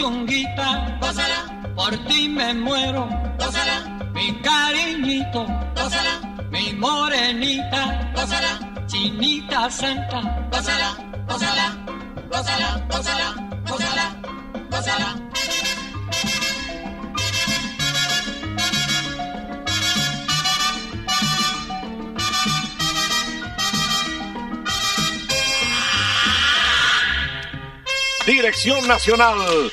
Mi puchonguita, gózala, por ti me muero, gózala, mi cariñito, gózala, mi morenita, gózala, chinita santa, gózala, gózala, gózala, gózala, gózala, gózala. Dirección Nacional,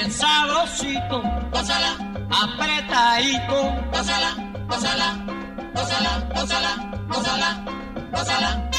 bien sabrosito, gózala, apretadito, gózala, gózala, gózala, gózala, gózala,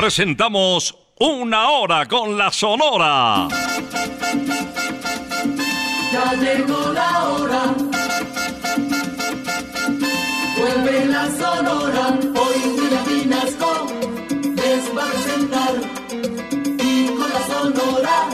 Presentamos Una Hora con la Sonora. Ya llegó la hora. Vuelve la sonora. Hoy William Vinasco les va a presentar. Y con la sonora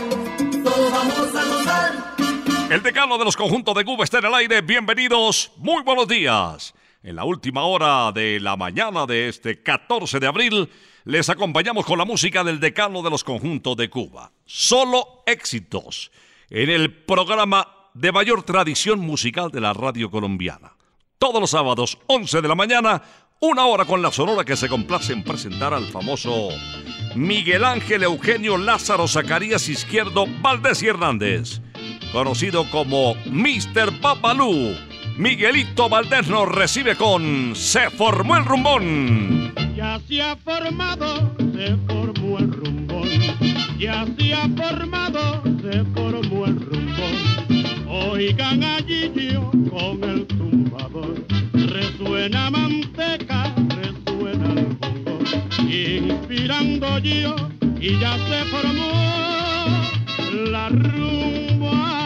todos vamos a gozar. El decano de los conjuntos de Cuba está en el aire. Bienvenidos, muy buenos días. En la última hora de la mañana de este 14 de abril, les acompañamos con la música del decano de los conjuntos de Cuba. Solo éxitos en el programa de mayor tradición musical de la radio colombiana. Todos los sábados, 11 de la mañana, una hora con la sonora que se complace en presentar al famoso Miguel Ángel Eugenio Lázaro Zacarías Izquierdo Valdés y Hernández, conocido como Mr. Papalú. Miguelito Valdés nos recibe con Se formó el rumbón. Ya se ha formado, se formó el rumbón. Ya se ha formado, se formó el rumbón. Oigan a Gillo con el tumbador. Resuena manteca, resuena el bongo. Inspirando yo y ya se formó la rumba.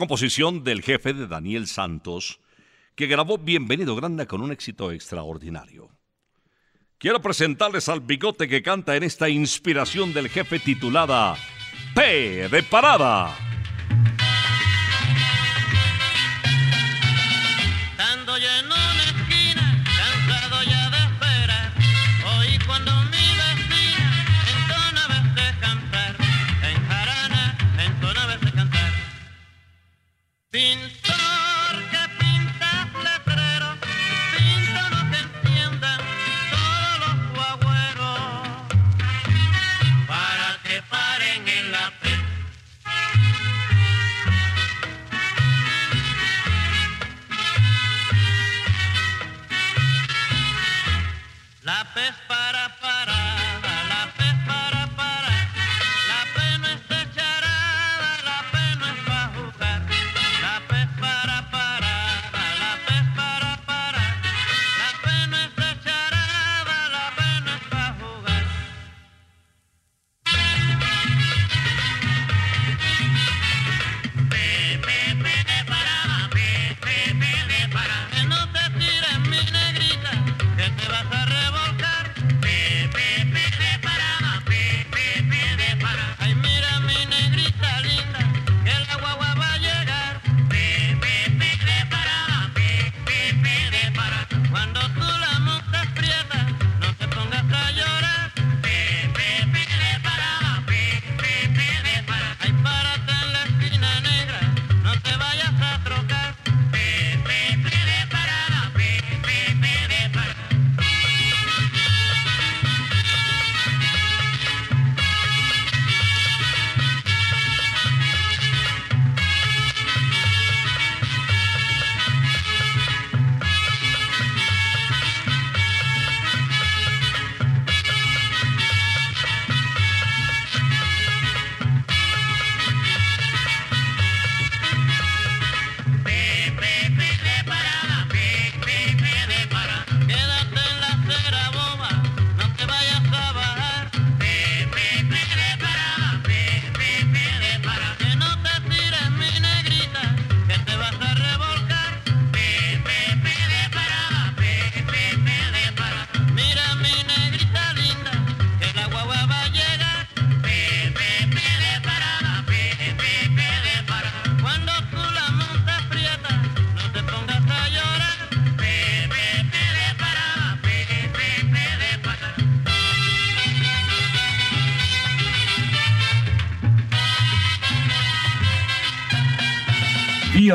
composición del jefe de Daniel Santos, que grabó Bienvenido Grande con un éxito extraordinario. Quiero presentarles al bigote que canta en esta inspiración del jefe titulada P de Parada.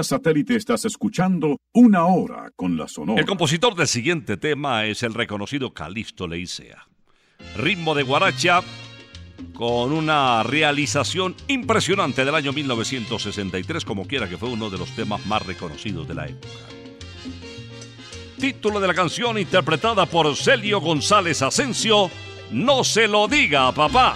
Satélite estás escuchando Una Hora con la Sonora. El compositor del siguiente tema es el reconocido Calixto Leicea. Ritmo de guaracha con una realización impresionante del año 1963, como quiera que fue uno de los temas más reconocidos de la época. Título de la canción interpretada por Celio González Asensio, No se lo diga papá.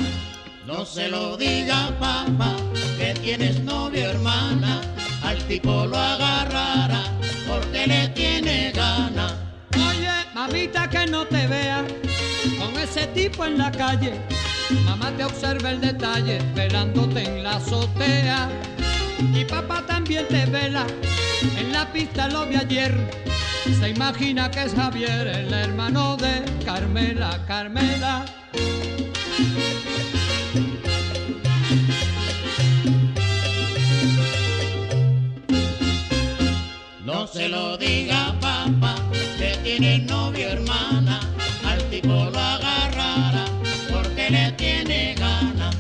No se lo diga papá, que tienes novia hermana al tipo lo agarrará porque le tiene gana. Oye, mamita, que no te vea con ese tipo en la calle. Mamá te observa el detalle, velándote en la azotea. Y papá también te vela, en la pista lo vi ayer. Se imagina que es Javier, el hermano de Carmela, Carmela. No se lo diga papá que tiene novia hermana, al tipo lo agarrará porque le tiene gana.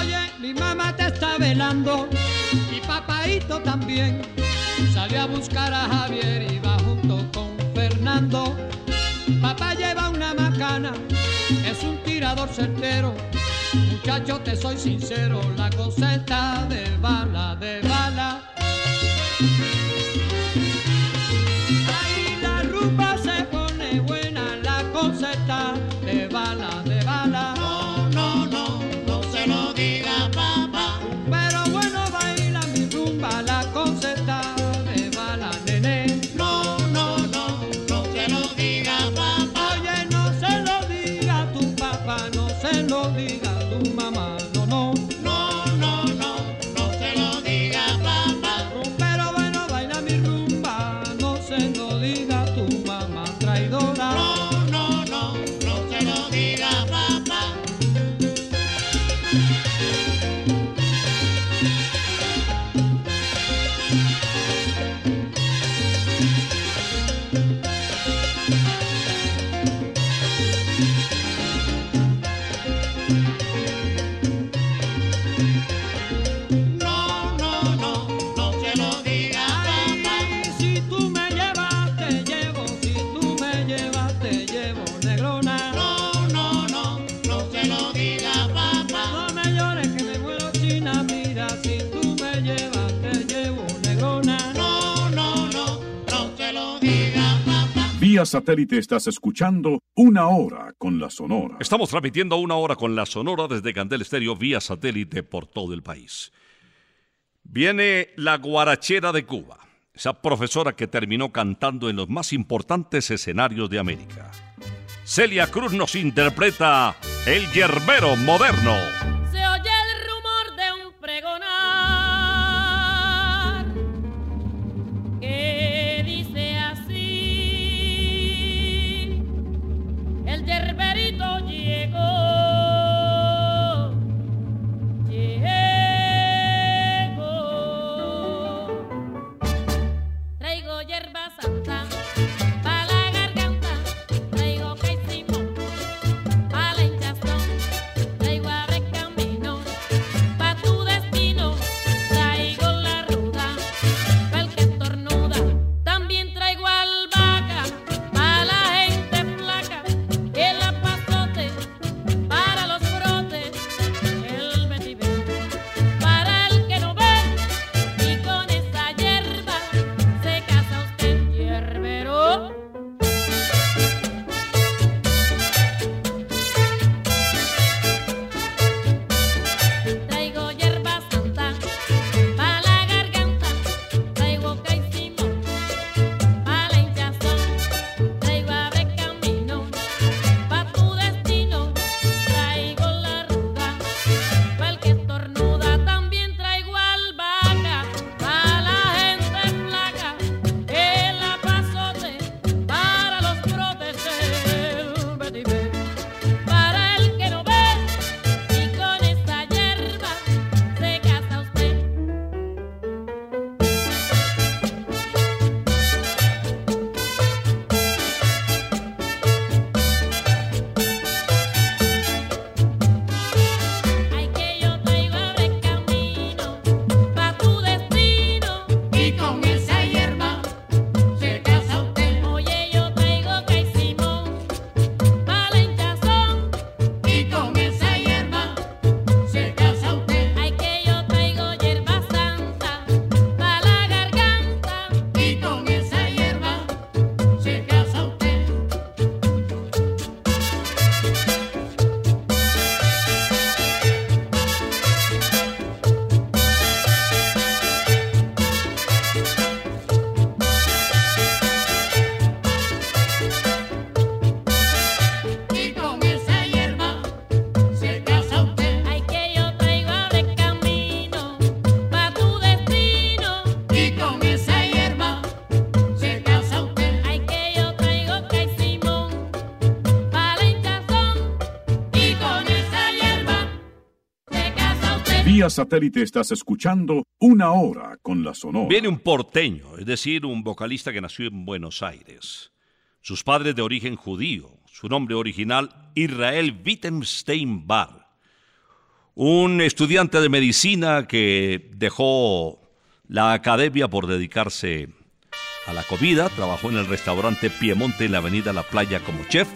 Oye, mi mamá te está velando y papaito también. Salió a buscar a Javier y va junto con Fernando. Papá lleva una macana, es un tirador certero. Muchacho, te soy sincero, la cosa está de bala, de bala. Thank you. Satélite estás escuchando Una Hora con la Sonora. Estamos transmitiendo una hora con la Sonora desde Candel Estéreo vía satélite por todo el país. Viene la guarachera de Cuba, esa profesora que terminó cantando en los más importantes escenarios de América. Celia Cruz nos interpreta El Yerbero Moderno. Satélite estás escuchando una hora con la Sonora. Viene un porteño, es decir, un vocalista que nació en Buenos Aires. Sus padres de origen judío, su nombre original Israel Wittgenstein Bar. Un estudiante de medicina que dejó la academia por dedicarse a la comida, trabajó en el restaurante Piemonte en la avenida La Playa como chef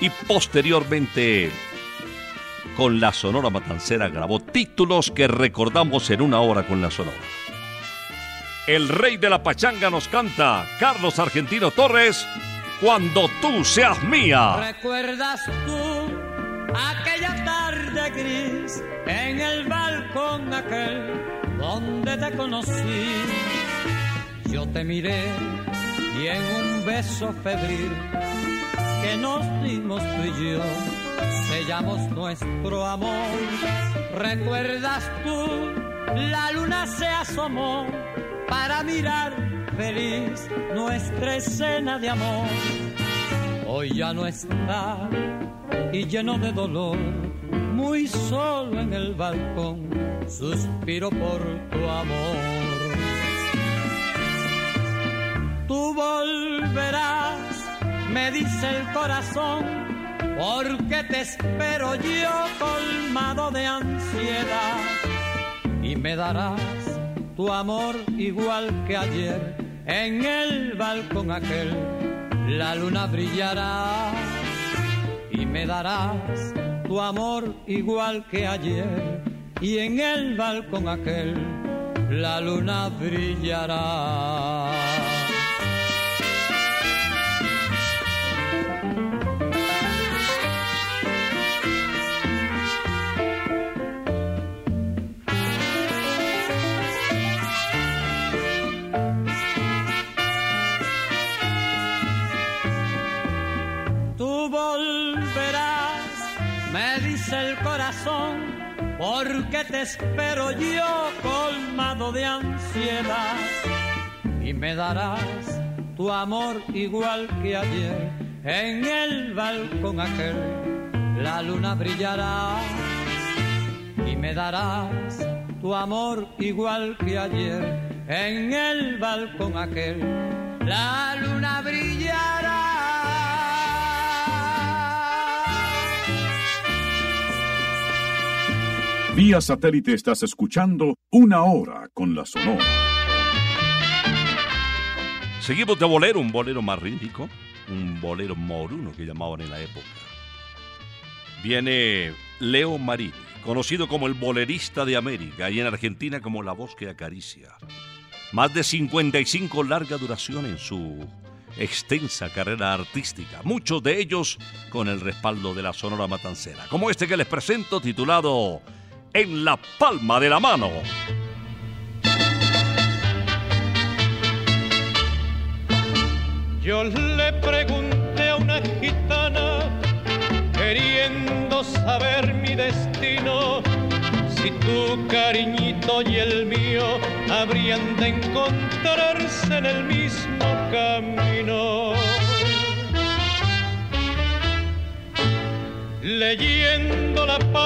y posteriormente con la Sonora Matancera grabó títulos que recordamos en una hora con la Sonora. El rey de la pachanga nos canta, Carlos Argentino Torres, Cuando tú seas mía. ¿Recuerdas tú aquella tarde gris en el balcón aquel donde te conocí? Yo te miré y en un beso febril que nos dimos tú y yo sellamos nuestro amor. ¿Recuerdas tú? La luna se asomó para mirar feliz nuestra escena de amor. Hoy ya no está y lleno de dolor, muy solo en el balcón, suspiro por tu amor. Tú volverás, me dice el corazón, porque te espero yo colmado de ansiedad. Y me darás tu amor igual que ayer en el balcón aquel. La luna brillará y me darás tu amor igual que ayer. Y en el balcón aquel la luna brillará. Me dice el corazón, porque te espero yo colmado de ansiedad. Y me darás tu amor igual que ayer. En el balcón aquel la luna brillará. Y me darás tu amor igual que ayer. En el balcón aquel la luna brillará Vía satélite estás escuchando una hora con la Sonora. Seguimos de bolero, un bolero más rítmico, un bolero moruno que llamaban en la época. Viene Leo Marini, conocido como el bolerista de América y en Argentina como la voz que acaricia. Más de 55 larga duración en su extensa carrera artística, muchos de ellos con el respaldo de la Sonora Matancera, como este que les presento titulado En la palma de la mano. Yo le pregunté a una gitana, queriendo saber mi destino, si tu cariñito y el mío habrían de encontrarse en el mismo camino. Leyendo la palma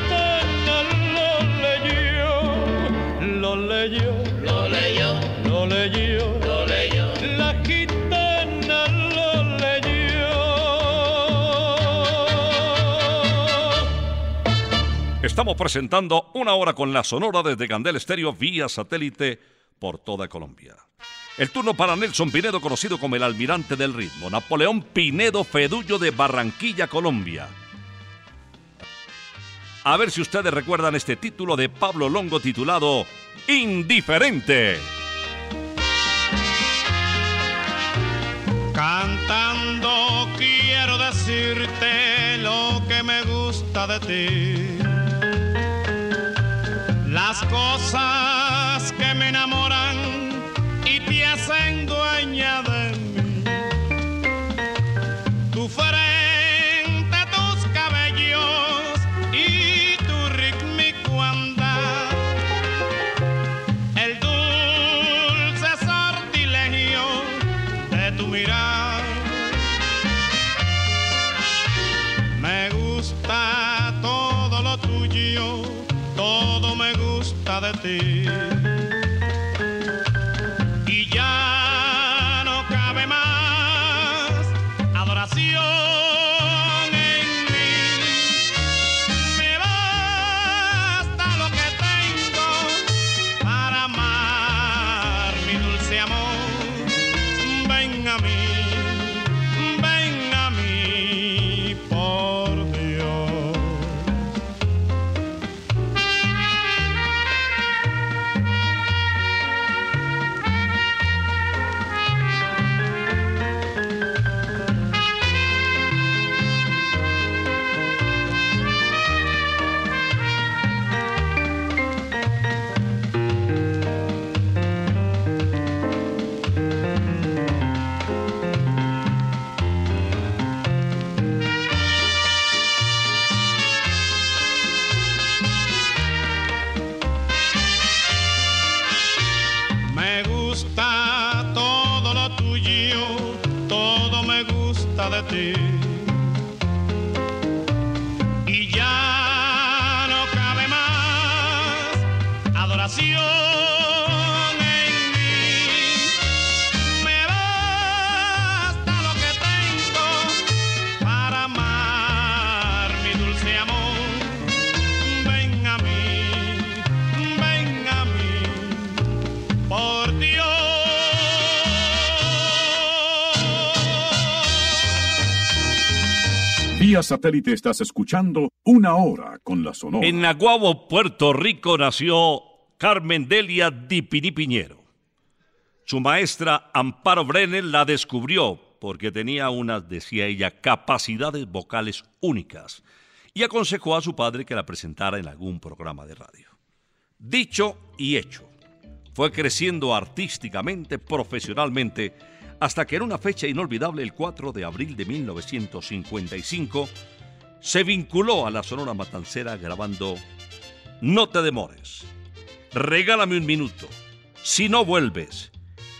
Estamos presentando una hora con la Sonora desde Candel Estéreo vía satélite por toda Colombia. El turno para Nelson Pinedo, conocido como el almirante del ritmo. Napoleón Pinedo Fedullo de Barranquilla, Colombia. A ver si ustedes recuerdan este título de Pablo Longo titulado Indiferente. Cantando quiero decirte lo que me gusta de ti. Las cosas de ti. Satélite estás escuchando Una Hora con la Sonora. En Naguabo, Puerto Rico, nació Carmen Delia Dipini Piñero. Su maestra Amparo Brenner la descubrió porque tenía unas, decía ella, capacidades vocales únicas y aconsejó a su padre que la presentara en algún programa de radio. Dicho y hecho, fue creciendo artísticamente, profesionalmente, hasta que en una fecha inolvidable, el 4 de abril de 1955, se vinculó a la Sonora Matancera grabando No te demores, Regálame un minuto, Si no vuelves,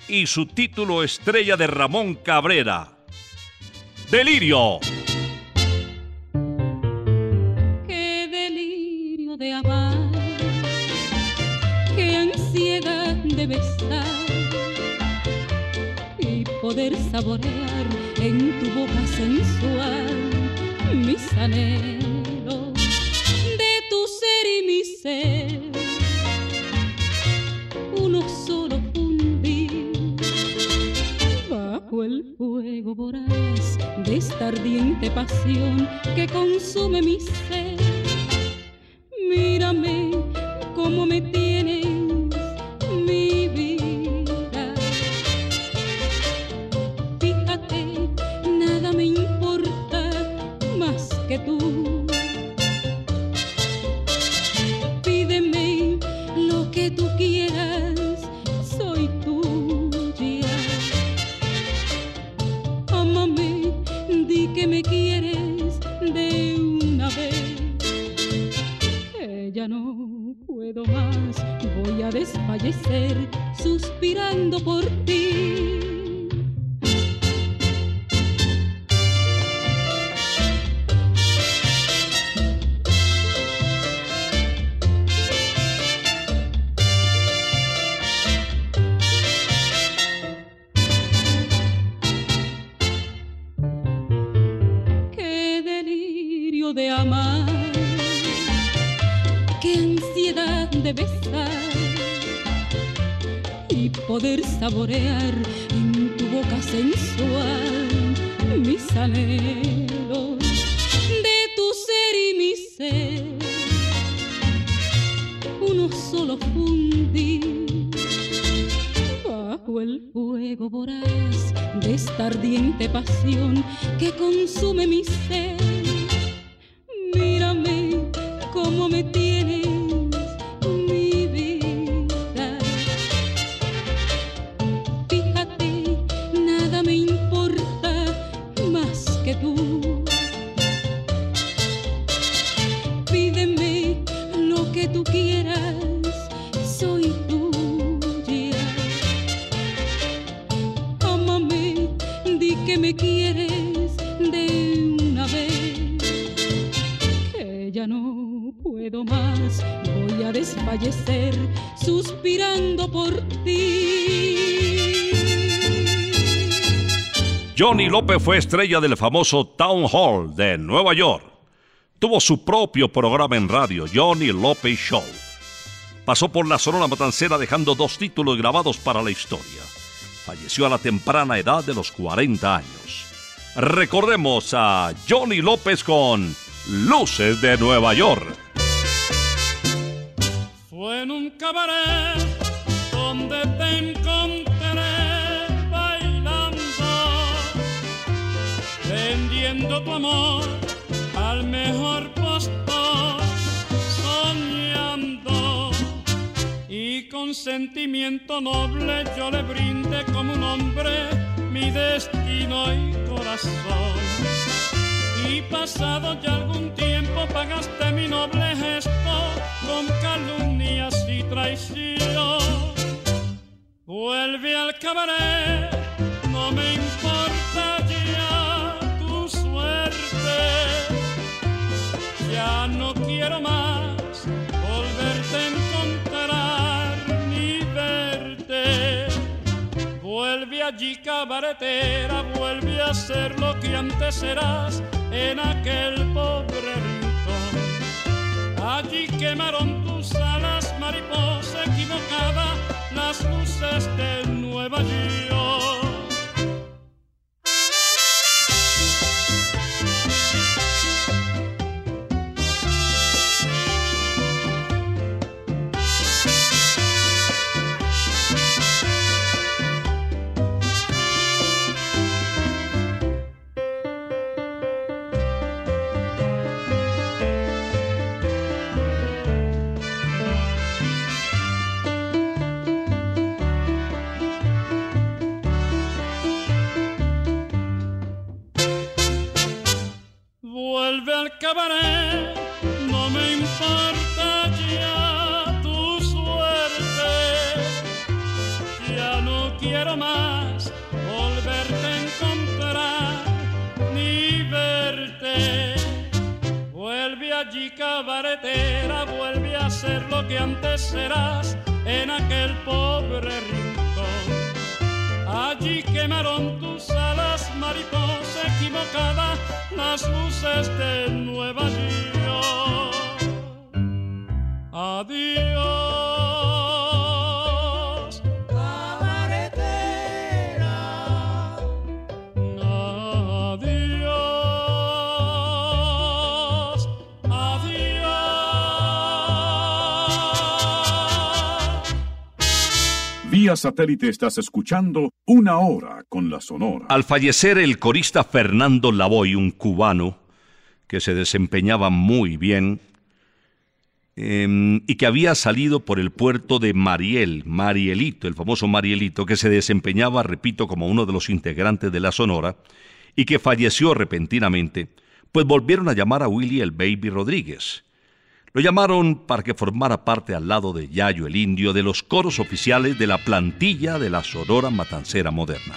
y su título estrella de Ramón Cabrera, Delirio. Poder saborear en tu boca sensual mis anhelos de tu ser y mi ser. Uno solo fundir bajo el fuego voraz de esta ardiente pasión que consume mi ser. Mírame cómo me tienes, ya no puedo más, voy a desfallecer suspirando por ti. Saborear Johnny López fue estrella del famoso Town Hall de Nueva York. Tuvo su propio programa en radio, Johnny López Show. Pasó por la Sonora Matancera dejando dos títulos grabados para la historia. Falleció a la temprana edad de los 40 años. Recordemos a Johnny López con Luces de Nueva York. Fue en un cabaret donde te encontré tu amor al mejor postor, soñando. Y con sentimiento noble yo le brindé como un hombre mi destino y corazón. Y pasado ya algún tiempo pagaste mi noble gesto con calumnias y traición. Vuelve al cabaret, no me importa Ya no quiero más volverte a encontrar ni verte. Vuelve allí cabaretera, vuelve a ser lo que antes eras en aquel pobre rincón. Allí quemaron tus alas, mariposa equivocada, las luces de Nueva York. Satélite estás escuchando Una Hora con la Sonora. Al fallecer el corista Fernando Lavoy, un cubano que se desempeñaba muy bien eh, y que había salido por el puerto de Mariel, Marielito, el famoso Marielito, que se desempeñaba, repito, como uno de los integrantes de la Sonora y que falleció repentinamente, pues volvieron a llamar a Willy el Baby Rodríguez. Lo llamaron para que formara parte al lado de Yayo el Indio de los coros oficiales de la plantilla de la Sonora Matancera moderna.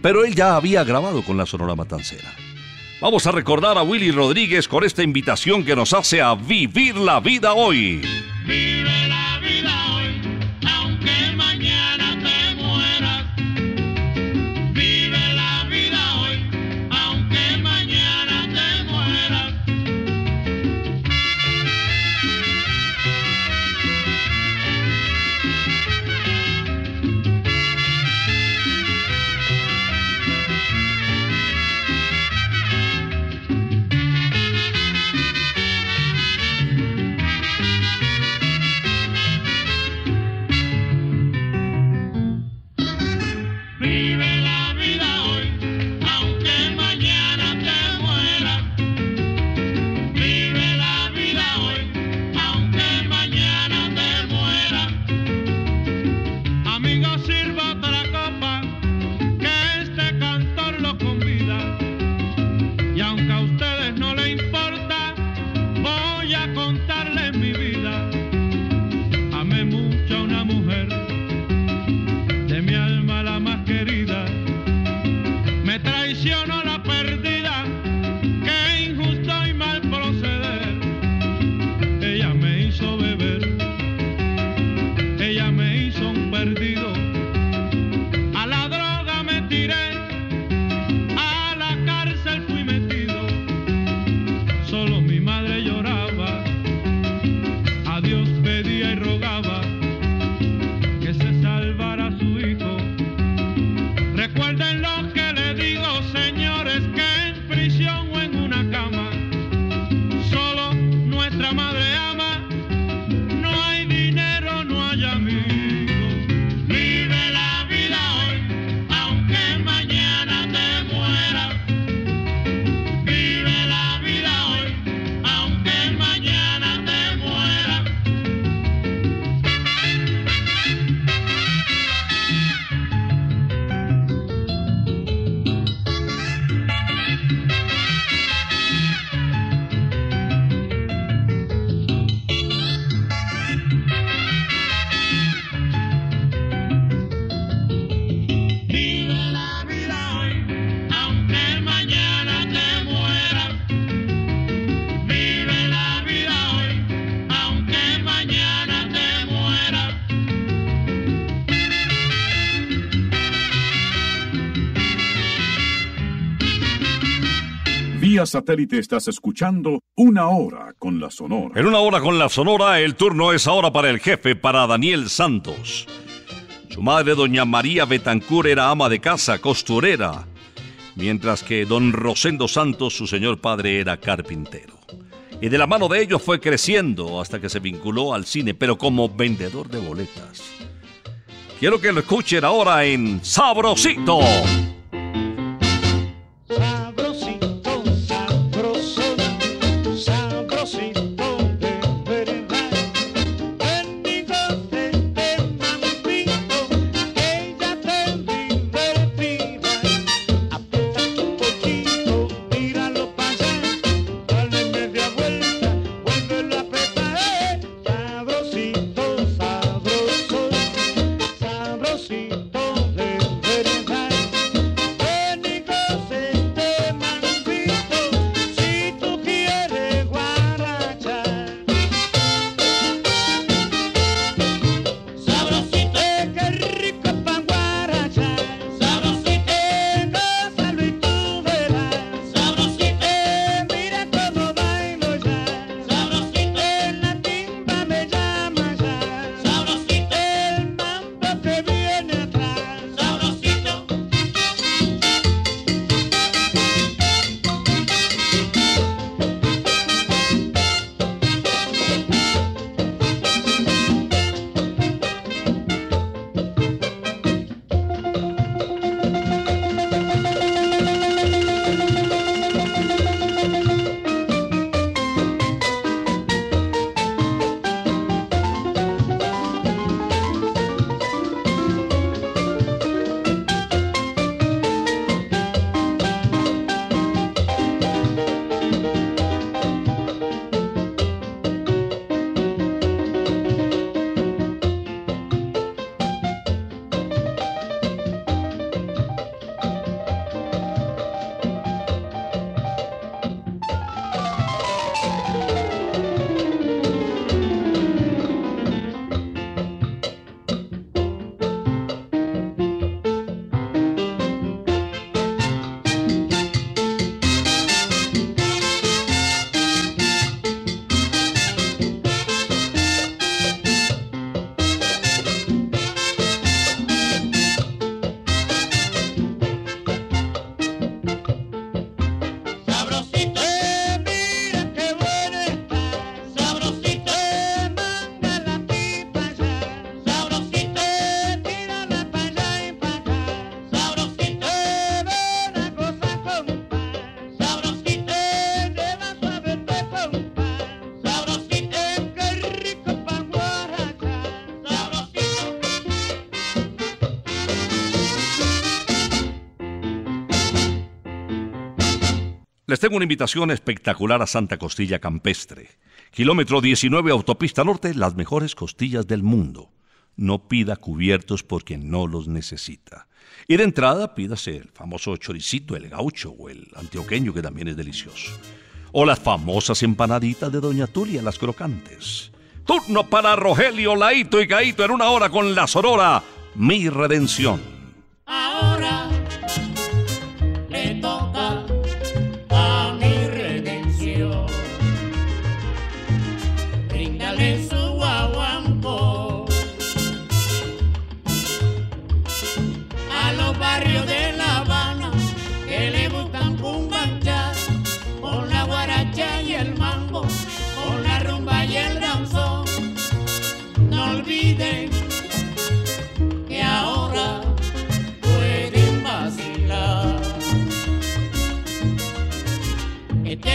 Pero él ya había grabado con la Sonora Matancera. Vamos a recordar a Willy Rodríguez con esta invitación que nos hace a vivir la vida hoy. Vive la vida satélite estás escuchando Una Hora con la Sonora. En una hora con la Sonora, el turno es ahora para el jefe, para Daniel Santos. Su madre, doña María Betancur, era ama de casa, costurera, mientras que don Rosendo Santos, su señor padre, era carpintero. Y de la mano de ellos fue creciendo hasta que se vinculó al cine, pero como vendedor de boletas. Quiero que lo escuchen ahora en. Sabrosito, Tengo una invitación espectacular a Santa Costilla Campestre. Kilómetro 19 Autopista Norte, las mejores costillas del mundo. No pida cubiertos porque no los necesita. Y de entrada pídase el famoso choricito, el gaucho o el antioqueño que también es delicioso. O las famosas empanaditas de Doña Tulia, las crocantes. Turno para Rogelio, Laito y Caito en una hora con la Sonora, Mi Redención.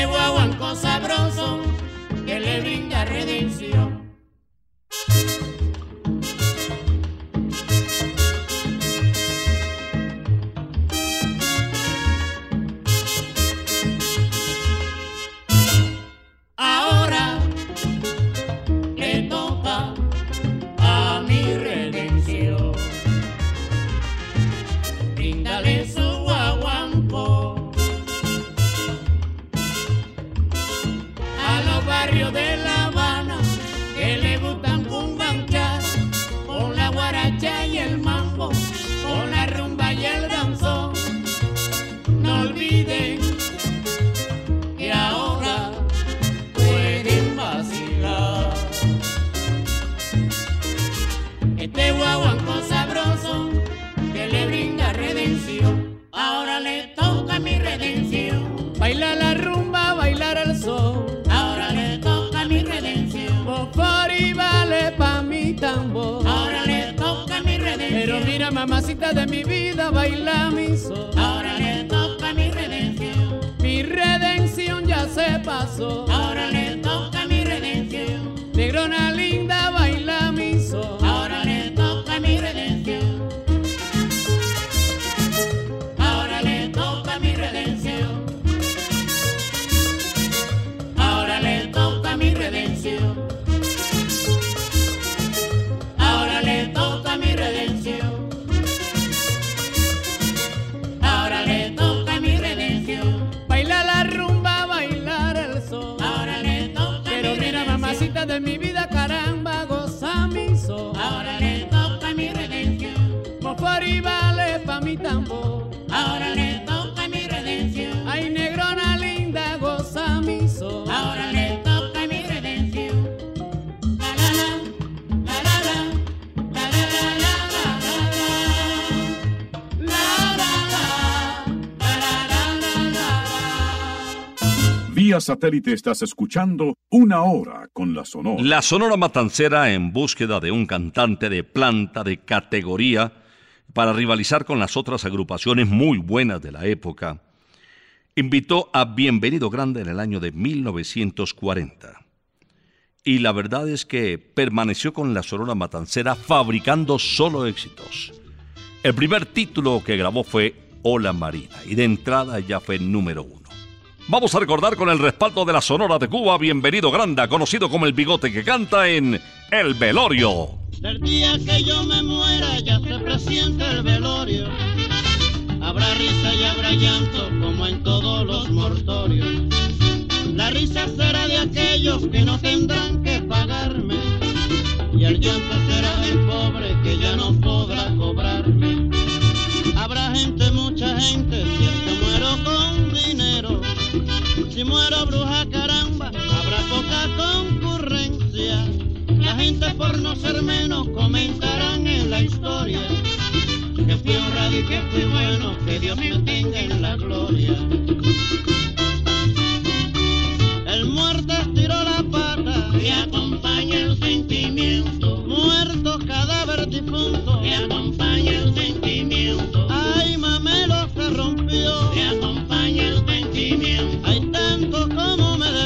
Guaguanco sabroso mamacita de mi vida, baila mi sol. Ahora le toca mi redención. Mi redención ya se pasó. Ahora le toca mi redención. Negrona satélite estás escuchando Una Hora con la Sonora. La Sonora Matancera, en búsqueda de un cantante de planta, de categoría, para rivalizar con las otras agrupaciones muy buenas de la época, invitó a Bienvenido Grande en el año de 1940. Y la verdad es que permaneció con la Sonora Matancera fabricando solo éxitos. El primer título que grabó fue Hola Marina, y de entrada ya fue número uno. Vamos a recordar con el respaldo de la Sonora de Cuba, Bienvenido Granda, conocido como el bigote que canta en El Velorio. Del día que yo me muera ya se presiente el velorio. Habrá risa y habrá llanto como en todos los mortorios. La risa será de aquellos que no tendrán que pagarme. Y el llanto será del pobre que ya no podrá cobrarme. Habrá gente, mucha gente, si es que muero con. Si muero bruja caramba, habrá poca concurrencia. La gente por no ser menos comentarán en la historia que fui honrado y que fui bueno, que Dios me tenga en la gloria. El muerto estiró la pata y acompaña el sentimiento. Muerto cadáver difunto y acompaña el sentimiento. Ay, mamelo se rompió y acompaña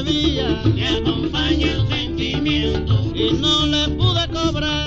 debía y acompaña el sentimiento. Y no le pude cobrar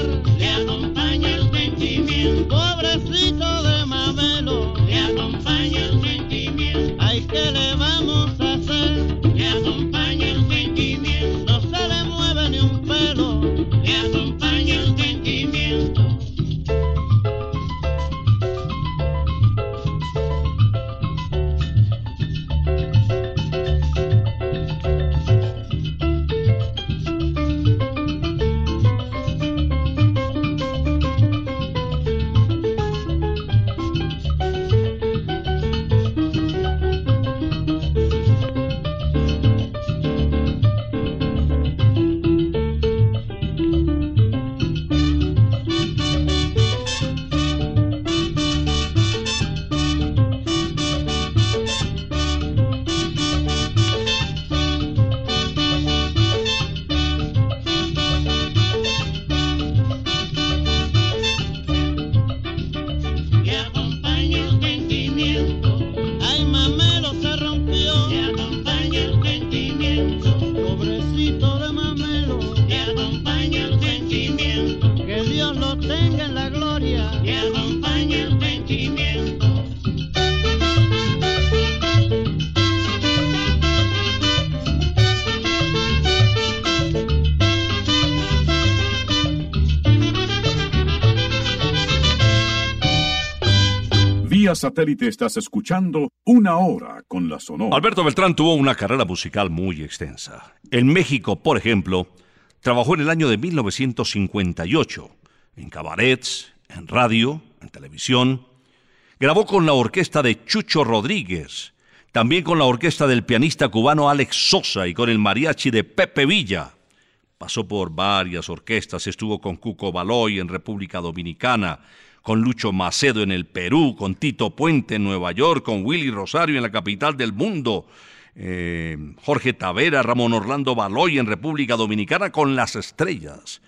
satélite estás escuchando Una Hora con la Sonora. Alberto Beltrán tuvo una carrera musical muy extensa. En México, por ejemplo, trabajó en el año de 1958 en cabarets, en radio, en televisión. Grabó con la orquesta de Chucho Rodríguez, también con la orquesta del pianista cubano Alex Sosa y con el mariachi de Pepe Villa. Pasó por varias orquestas, estuvo con Cuco Baloy en República Dominicana, con Lucho Macedo en el Perú, con Tito Puente en Nueva York, con Willy Rosario en la capital del mundo, eh, Jorge Tavera, Ramón Orlando Baloy en República Dominicana, con las estrellas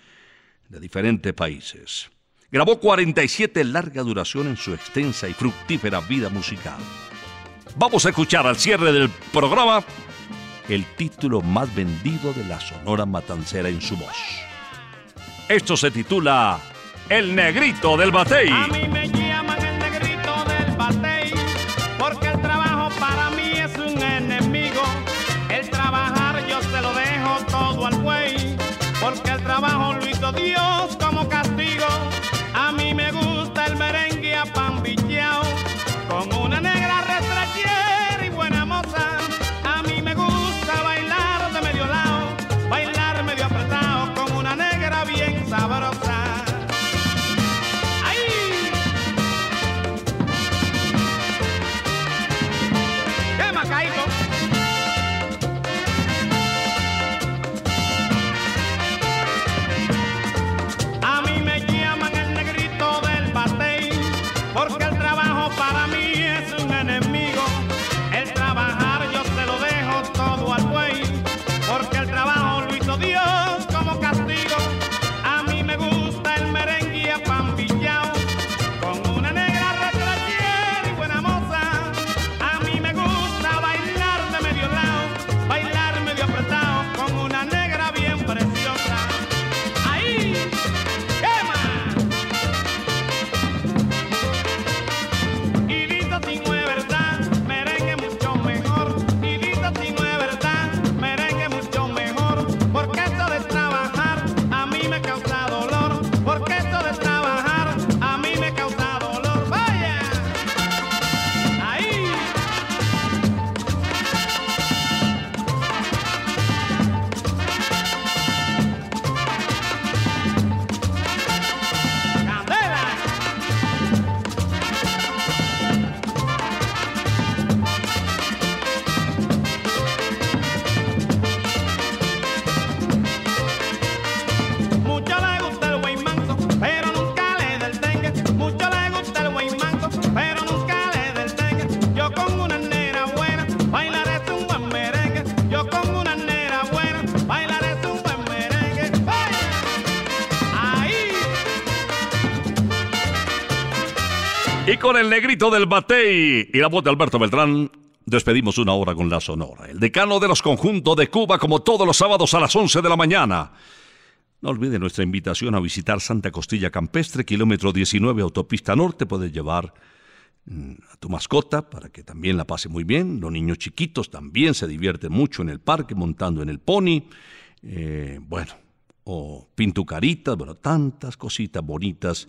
de diferentes países. Grabó 47 larga duración en su extensa y fructífera vida musical. Vamos a escuchar al cierre del programa el título más vendido de la Sonora Matancera en su voz. Esto se titula El Negrito del Batey. A mí me llaman el negrito del batey, porque el trabajo para mí es un enemigo. El trabajar yo se lo dejo todo al buey, porque el trabajo lo hizo Dios el negrito del Batey y la voz de Alberto Beltrán, despedimos una hora con la Sonora. El decano de los conjuntos de Cuba, como todos los sábados a las 11 de la mañana. No olvide nuestra invitación a visitar Santa Costilla Campestre, kilómetro 19, autopista norte. Puedes llevar mm, a tu mascota para que también la pase muy bien. Los niños chiquitos también se divierten mucho en el parque montando en el pony. Eh, bueno, o pintucaritas, bueno, tantas cositas bonitas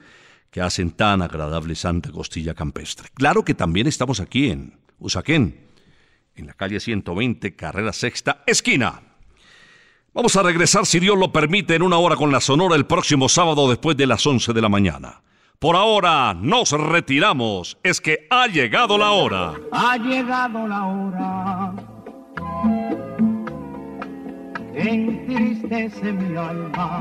que hacen tan agradable Santa Costilla Campestre. Claro que también estamos aquí en Usaquén, en la calle 120, carrera sexta, esquina. Vamos a regresar, si Dios lo permite, en una hora con la Sonora el próximo sábado después de las 11 de la mañana. Por ahora nos retiramos, es que ha llegado la hora. Ha llegado la hora entristece mi alma.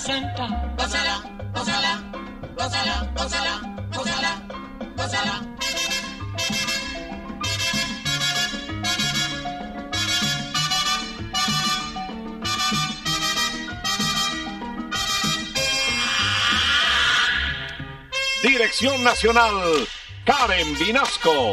Santa, gózala, gózala, gózala, gózala, gózala, gózala. Dirección Nacional, Karen Vinasco.